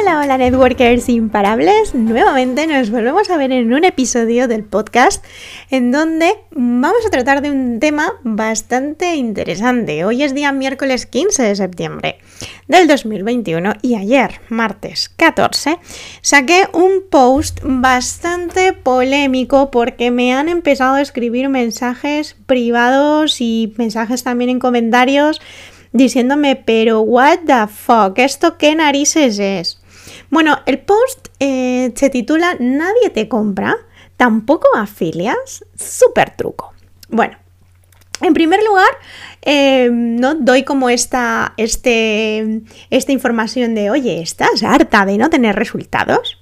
Hola, hola networkers imparables. Nuevamente nos volvemos a ver en un episodio del podcast en donde vamos a tratar de un tema bastante interesante. Hoy es día miércoles 15 de septiembre del 2021 y ayer, martes 14, saqué un post bastante polémico porque me han empezado a escribir mensajes privados y mensajes también en comentarios diciéndome, pero what the fuck, ¿esto qué narices es? Bueno, el post eh, se titula Nadie te compra, tampoco afilias, súper truco. Bueno, en primer lugar, eh, ¿no? doy como esta, este, esta información de, oye, ¿estás harta de no tener resultados?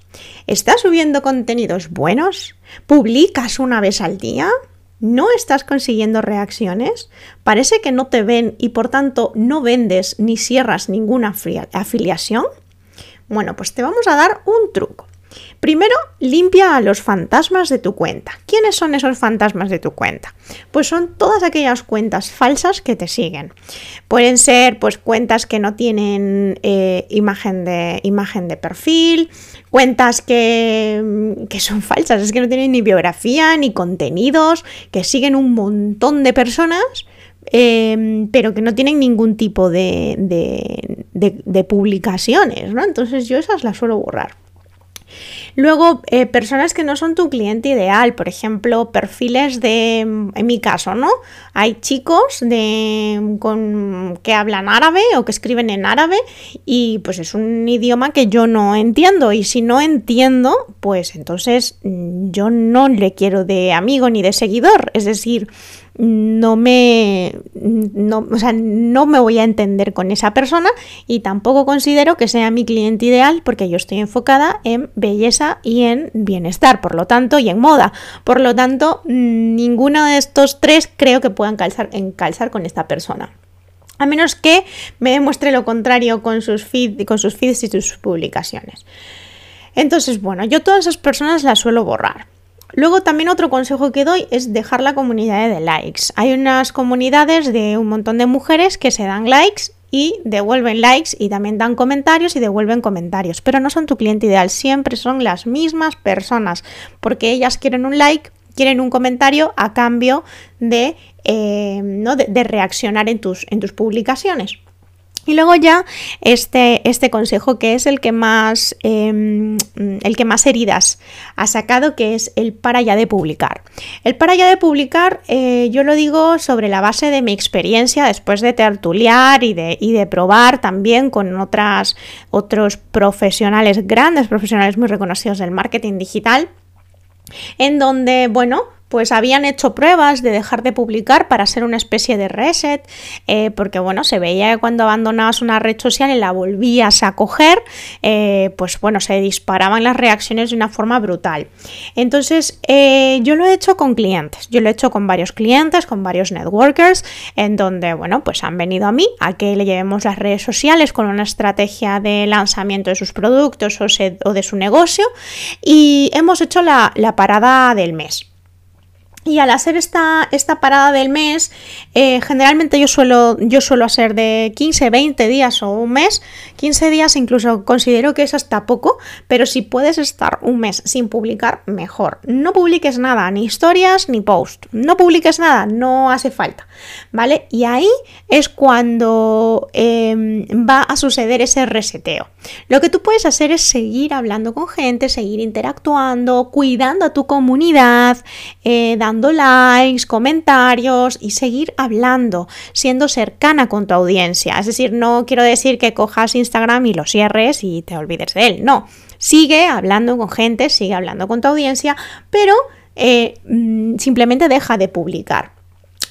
¿Estás subiendo contenidos buenos? ¿Publicas una vez al día? ¿No estás consiguiendo reacciones? ¿Parece que no te ven y por tanto no vendes ni cierras ninguna afiliación? Bueno, pues te vamos a dar un truco. Primero, limpia a los fantasmas de tu cuenta. ¿Quiénes son esos fantasmas de tu cuenta? Pues son todas aquellas cuentas falsas que te siguen. Pueden ser pues cuentas que no tienen eh, imagen, de, imagen de perfil, cuentas que, que, son falsas, es que no tienen ni biografía ni contenidos, que siguen un montón de personas. Em, pero que no tienen ningún tipo de publicaciones, ¿no? Entonces yo esas las suelo borrar. Luego, eh, personas que no son tu cliente ideal, por ejemplo, perfiles de, en mi caso, ¿no? Hay chicos de, con, que hablan árabe o que escriben en árabe y pues es un idioma que yo no entiendo y si no entiendo, pues entonces mm, yo no le quiero de amigo ni de seguidor, es decir, no me, no, o sea, no me voy a entender con esa persona y tampoco considero que sea mi cliente ideal porque yo estoy enfocada en belleza y en bienestar, por lo tanto, y en moda. Por lo tanto, ninguno de estos tres creo que puedan calzar, calzar con esta persona. A menos que me demuestre lo contrario con sus, feed, con sus feeds y sus publicaciones. Entonces, bueno, yo todas esas personas las suelo borrar. Luego también otro consejo que doy es dejar la comunidad de likes. Hay unas comunidades de un montón de mujeres que se dan likes y devuelven likes y también dan comentarios y devuelven comentarios, pero no son tu cliente ideal, siempre son las mismas personas, porque ellas quieren un like, quieren un comentario a cambio de, eh, ¿no? de, reaccionar en tus, en tus publicaciones. Y luego ya este, este consejo que es el que más em, el que más heridas ha sacado, que es el para ya de publicar. El para ya de publicar, eh, yo lo digo sobre la base de mi experiencia después de tertuliar y de, y de probar también con otras, otros profesionales, grandes profesionales muy reconocidos del marketing digital, en donde, bueno, pues habían hecho pruebas de dejar de publicar para hacer una especie de reset, eh, porque bueno, se veía que cuando abandonabas una red social y la volvías a coger, eh, pues bueno, se disparaban las reacciones de una forma brutal. Entonces, eh, yo lo he hecho con clientes, yo lo he hecho con varios clientes, con varios networkers, en donde, bueno, pues han venido a mí a que le llevemos las redes sociales con una estrategia de lanzamiento de sus productos o, de su negocio y hemos hecho la parada del mes. Y al hacer esta, esta parada del mes, eh, generalmente yo suelo, yo suelo hacer de 15, 20 días o un mes. 15 días incluso considero que es hasta poco, pero si puedes estar un mes sin publicar, mejor. No publiques nada, ni historias ni post. No publiques nada, no hace falta. ¿Vale? Y ahí es cuando em, va a suceder ese reseteo. Lo que tú puedes hacer es seguir hablando con gente, seguir interactuando, cuidando a tu comunidad, eh, dando likes, comentarios y seguir hablando, siendo cercana con tu audiencia. Es decir, no quiero decir que cojas Instagram y lo cierres y te olvides de él, no. Sigue hablando con gente, sigue hablando con tu audiencia, pero eh, mm, simplemente deja de publicar.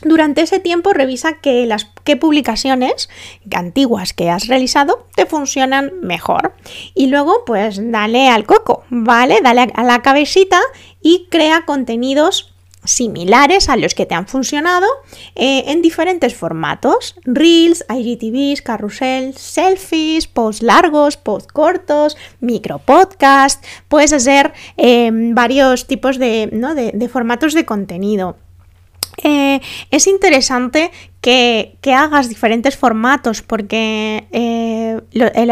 durante ese tiempo revisa que las qué publicaciones antiguas que has realizado te funcionan mejor. Y luego, pues dale al coco, ¿vale? Dale a la cabecita y crea contenidos similares a los que te han funcionado eh, en diferentes formatos. Reels, IGTVs, carrusel, selfies, posts largos, posts cortos, micropodcast. Puedes hacer eh, varios tipos de, de formatos de contenido. Eh, es interesante que, hagas diferentes formatos porque eh,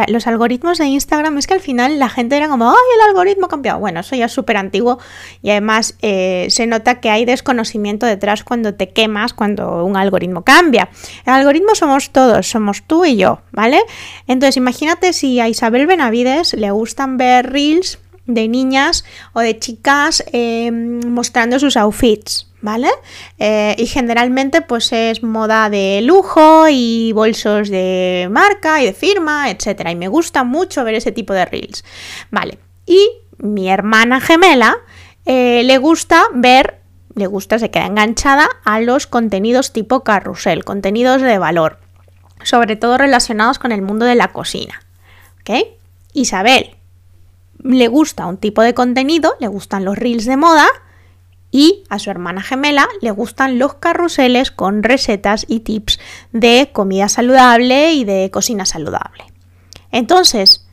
los algoritmos de Instagram es que al final la gente era como, ¡ay, el algoritmo ha cambiado! Bueno, eso ya es súper antiguo y además eh, se nota que hay desconocimiento detrás cuando te quemas, cuando un algoritmo cambia. El algoritmo somos todos, somos tú y yo, ¿vale? Entonces imagínate si a Isabel Benavides le gustan ver reels de niñas o de chicas mostrando sus outfits. ¿Vale? Eh, y generalmente pues es moda de lujo y bolsos de marca y de firma, etc. Y me gusta mucho ver ese tipo de reels, ¿vale? Y mi hermana gemela eh, le gusta ver, le gusta, se queda enganchada a los contenidos tipo carrusel, contenidos de valor, sobre todo relacionados con el mundo de la cocina, ¿ok? Isabel le gusta un tipo de contenido, le gustan los reels de moda, y a su hermana gemela le gustan los carruseles con recetas y tips de comida saludable y de cocina saludable. Entonces,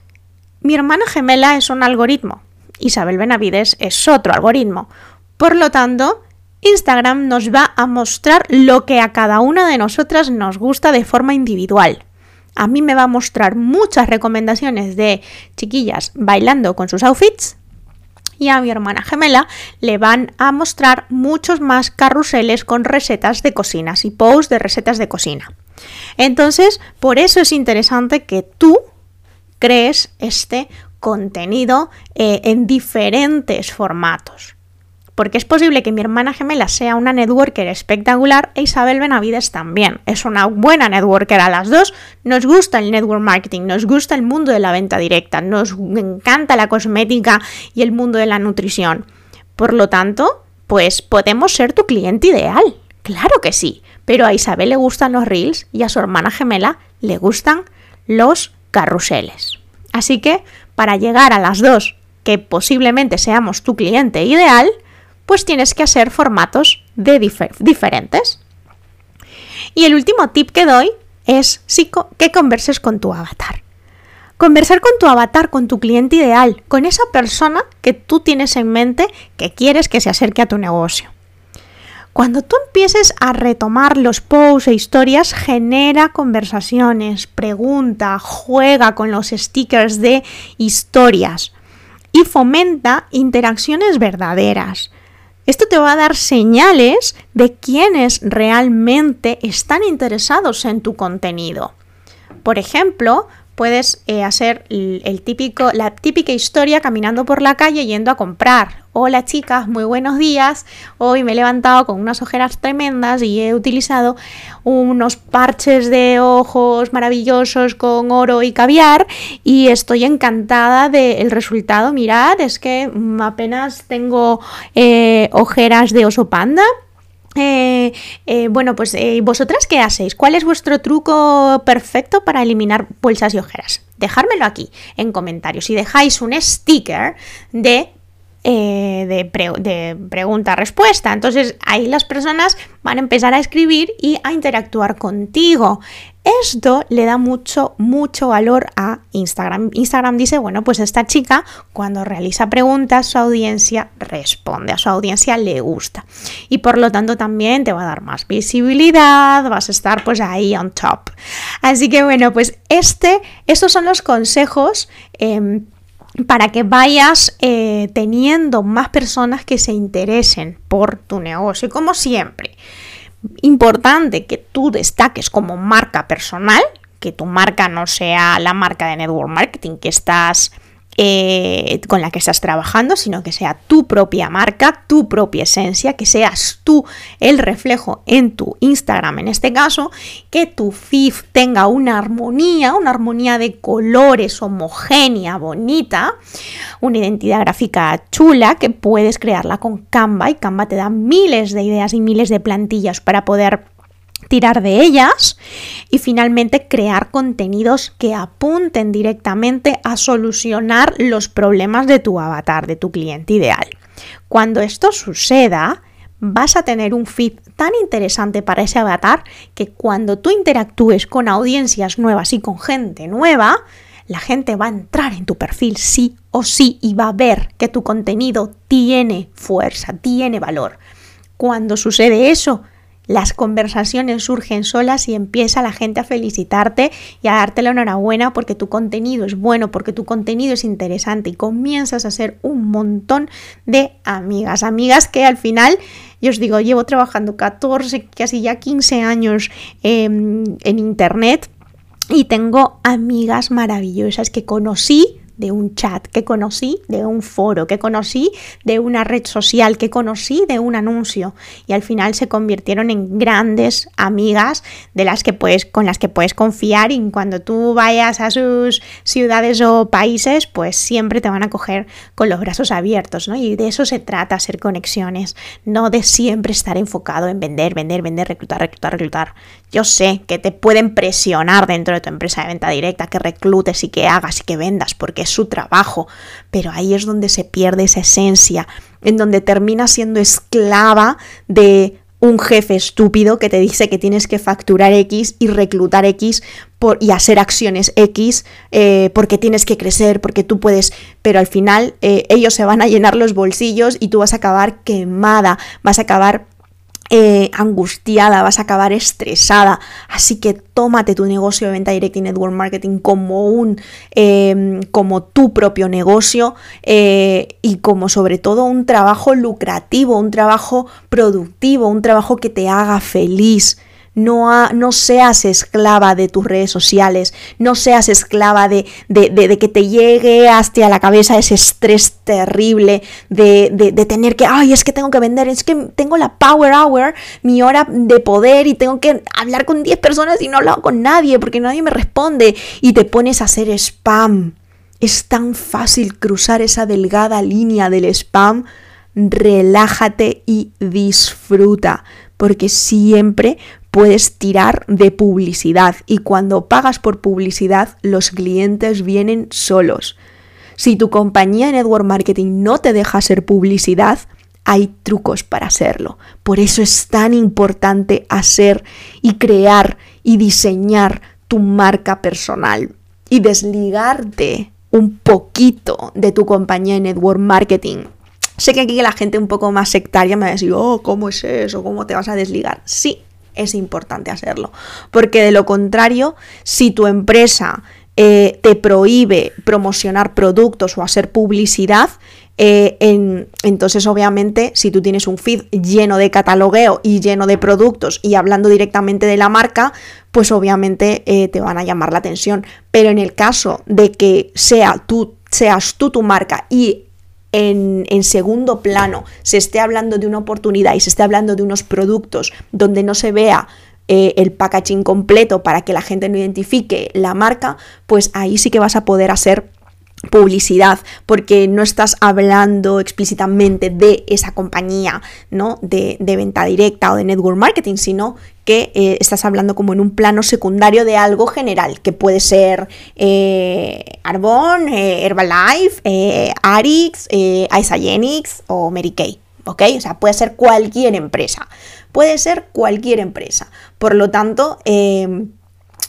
mi hermana gemela es un algoritmo, Isabel Benavides es otro algoritmo. Por lo tanto, Instagram nos va a mostrar lo que a cada una de nosotras nos gusta de forma individual. A mí me va a mostrar muchas recomendaciones de chiquillas bailando con sus outfits y a mi hermana gemela le van a mostrar muchos más carruseles con recetas de cocinas y posts de recetas de cocina. Entonces, por eso es interesante que tú crees este contenido eh, en diferentes formatos porque es posible que mi hermana gemela sea una networker espectacular e Isabel Benavides también. Es una buena networker a las dos. Nos gusta el network marketing, nos gusta el mundo de la venta directa, nos encanta la cosmética y el mundo de la nutrición. Por lo tanto, pues podemos ser tu cliente ideal. Claro que sí. Pero a Isabel le gustan los reels y a su hermana gemela le gustan los carruseles. Así que, para llegar a las dos que posiblemente seamos tu cliente ideal, pues tienes que hacer formatos de diferentes. Y el último tip que doy es que converses con tu avatar. Conversar con tu avatar, con tu cliente ideal, con esa persona que tú tienes en mente que quieres que se acerque a tu negocio. Cuando tú empieces a retomar los posts e historias, genera conversaciones, pregunta, juega con los stickers de historias y fomenta interacciones verdaderas. Esto te va a dar señales de quienes realmente están interesados en tu contenido. Por ejemplo, puedes eh, hacer el, típico, la típica historia caminando por la calle yendo a comprar. Hola chicas, muy buenos días. Hoy me he levantado con unas ojeras tremendas y he utilizado unos parches de ojos maravillosos con oro y caviar y estoy encantada del resultado. Mirad, es que apenas tengo eh, ojeras de oso panda eh, eh, bueno, pues eh, vosotras qué hacéis? ¿Cuál es vuestro truco perfecto para eliminar bolsas y ojeras? Dejármelo aquí en comentarios. y dejáis un sticker de eh, de, pregunta-respuesta. Entonces ahí las personas van a empezar a escribir y a interactuar contigo. Esto le da mucho, mucho valor a Instagram. Instagram dice, bueno, pues esta chica cuando realiza preguntas, su audiencia responde, a su audiencia le gusta. Y por lo tanto también te va a dar más visibilidad, vas a estar pues ahí on top. Así que bueno, pues este, estos son los consejos. Em, para que vayas eh, teniendo más personas que se interesen por tu negocio. Y como siempre, importante que tú destaques como marca personal, que tu marca no sea la marca de network marketing que estás eh, con la que estás trabajando, sino que sea tu propia marca, tu propia esencia, que seas tú el reflejo en tu Instagram en este caso, que tu feed tenga una armonía, una armonía de colores homogénea, bonita, una identidad gráfica chula que puedes crearla con Canva y Canva te da miles de ideas y miles de plantillas para poder tirar de ellas y finalmente crear contenidos que apunten directamente a solucionar los problemas de tu avatar, de tu cliente ideal. Cuando esto suceda, vas a tener un feed tan interesante para ese avatar que cuando tú interactúes con audiencias nuevas y con gente nueva, la gente va a entrar en tu perfil sí o sí y va a ver que tu contenido tiene fuerza, tiene valor. Cuando sucede eso, las conversaciones surgen solas y empieza la gente a felicitarte y a darte la enhorabuena porque tu contenido es bueno, porque tu contenido es interesante y comienzas a hacer un montón de amigas, amigas que al final, yo os digo, llevo trabajando 14, casi ya 15 años em, en Internet y tengo amigas maravillosas que conocí de un chat, que conocí de un foro, que conocí de una red social, que conocí de un anuncio y al final se convirtieron en grandes amigas de las que puedes, con las que puedes confiar y cuando tú vayas a sus ciudades o países, pues siempre te van a coger con los brazos abiertos, ¿no? Y de eso se trata, hacer conexiones, no de siempre estar enfocado en vender, vender, vender, reclutar, reclutar, reclutar. Yo sé que te pueden presionar dentro de tu empresa de venta directa, que reclutes y que hagas y que vendas, porque su trabajo, pero ahí es donde se pierde esa esencia, en donde termina siendo esclava de un jefe estúpido que te dice que tienes que facturar X y reclutar X por, y hacer acciones X eh, porque tienes que crecer, porque tú puedes, pero al final eh, ellos se van a llenar los bolsillos y tú vas a acabar quemada, vas a acabar eh, angustiada, vas a acabar estresada. Así que tómate tu negocio de venta directa y network marketing como un, em, como tu propio negocio eh, y como sobre todo un trabajo lucrativo, un trabajo productivo, un trabajo que te haga feliz. No, no, seas esclava de tus redes sociales, no seas esclava de, de, que te llegue hasta la cabeza ese estrés terrible de, tener que, ay, es que tengo que vender, es que tengo la power hour, mi hora de poder y tengo que hablar con 10 personas y no hablo con nadie porque nadie me responde y te pones a hacer spam. Es tan fácil cruzar esa delgada línea del spam. Relájate y disfruta, porque siempre puedes tirar de publicidad y cuando pagas por publicidad los clientes vienen solos. Si tu compañía de network marketing no te deja hacer publicidad, hay trucos para hacerlo. Por eso es tan importante hacer y crear y diseñar tu marca personal y desligarte un poquito de tu compañía de network marketing. Sé que aquí la gente un poco más sectaria me va a decir, oh, ¿cómo es eso? ¿Cómo te vas a desligar? Sí, es importante hacerlo. Porque de lo contrario, si tu empresa eh, te prohíbe promocionar productos o hacer publicidad, eh, entonces obviamente si tú tienes un feed lleno de catalogueo y lleno de productos y hablando directamente de la marca, pues obviamente eh, te van a llamar la atención. Pero en el caso de que sea tú, seas tú tu marca y en, segundo plano se esté hablando de una oportunidad y se esté hablando de unos productos donde no se vea eh, el packaging completo para que la gente no identifique la marca, pues ahí sí que vas a poder hacer publicidad porque no estás hablando explícitamente de esa compañía ¿no? de, venta directa o de network marketing, sino que eh, estás hablando como en un plano secundario de algo general, que puede ser eh, Arbonne, eh, Herbalife, Arix, Isagenics o Mary Kay. ¿Ok? O sea, puede ser cualquier empresa. Puede ser cualquier empresa. Por lo tanto,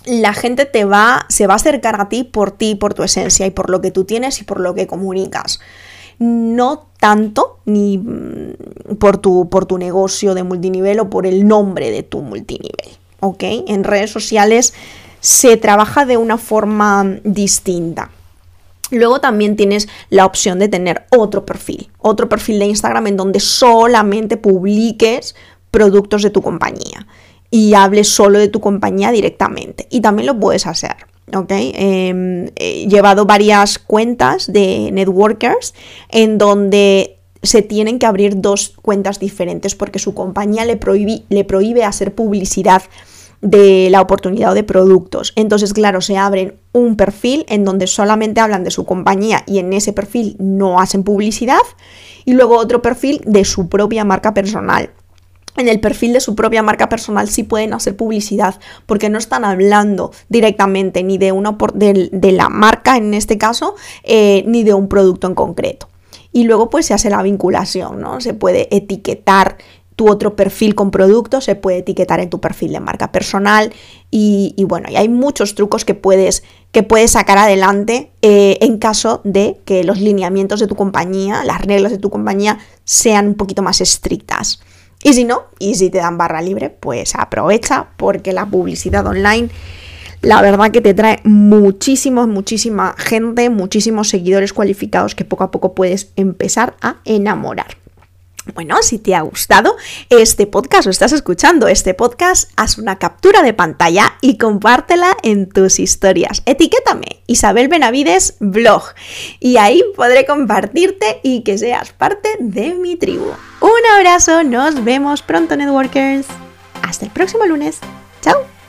la gente te va, se va a acercar a ti por ti, por tu esencia y por lo que tú tienes y por lo que comunicas. No tanto ni mm, por tu, por tu negocio de multinivel o por el nombre de tu multinivel. ¿Ok? En redes sociales se trabaja de una forma distinta. Luego también tienes la opción de tener otro perfil, otro perfil de Instagram en donde solamente publiques productos de tu compañía y hables solo de tu compañía directamente. Y también lo puedes hacer. ¿ok? Em, he llevado varias cuentas de networkers en donde se tienen que abrir dos cuentas diferentes porque su compañía le, le prohíbe hacer publicidad de la oportunidad de productos. Entonces, claro, se abren un perfil en donde solamente hablan de su compañía y en ese perfil no hacen publicidad y luego otro perfil de su propia marca personal. En el perfil de su propia marca personal sí pueden hacer publicidad porque no están hablando directamente ni de, una, de, de la marca en este caso eh, ni de un producto en concreto. Y luego pues se hace la vinculación, ¿no? Se puede etiquetar tu otro perfil con productos, se puede etiquetar en tu perfil de marca personal y, bueno, y hay muchos trucos que puedes, que puedes sacar adelante eh, en caso de que los lineamientos de tu compañía, las reglas de tu compañía sean un poquito más estrictas. Y si no, y si te dan barra libre, pues aprovecha porque la publicidad online la verdad que te trae muchísimo, muchísima gente, muchísimos seguidores cualificados que poco a poco puedes empezar a enamorar. Bueno, si te ha gustado este podcast o estás escuchando este podcast, haz una captura de pantalla y compártela en tus historias. Etiquétame Isabel Benavides Blog y ahí podré compartirte y que seas parte de mi tribu. Un abrazo, nos vemos pronto networkers. Hasta el próximo lunes. Chao.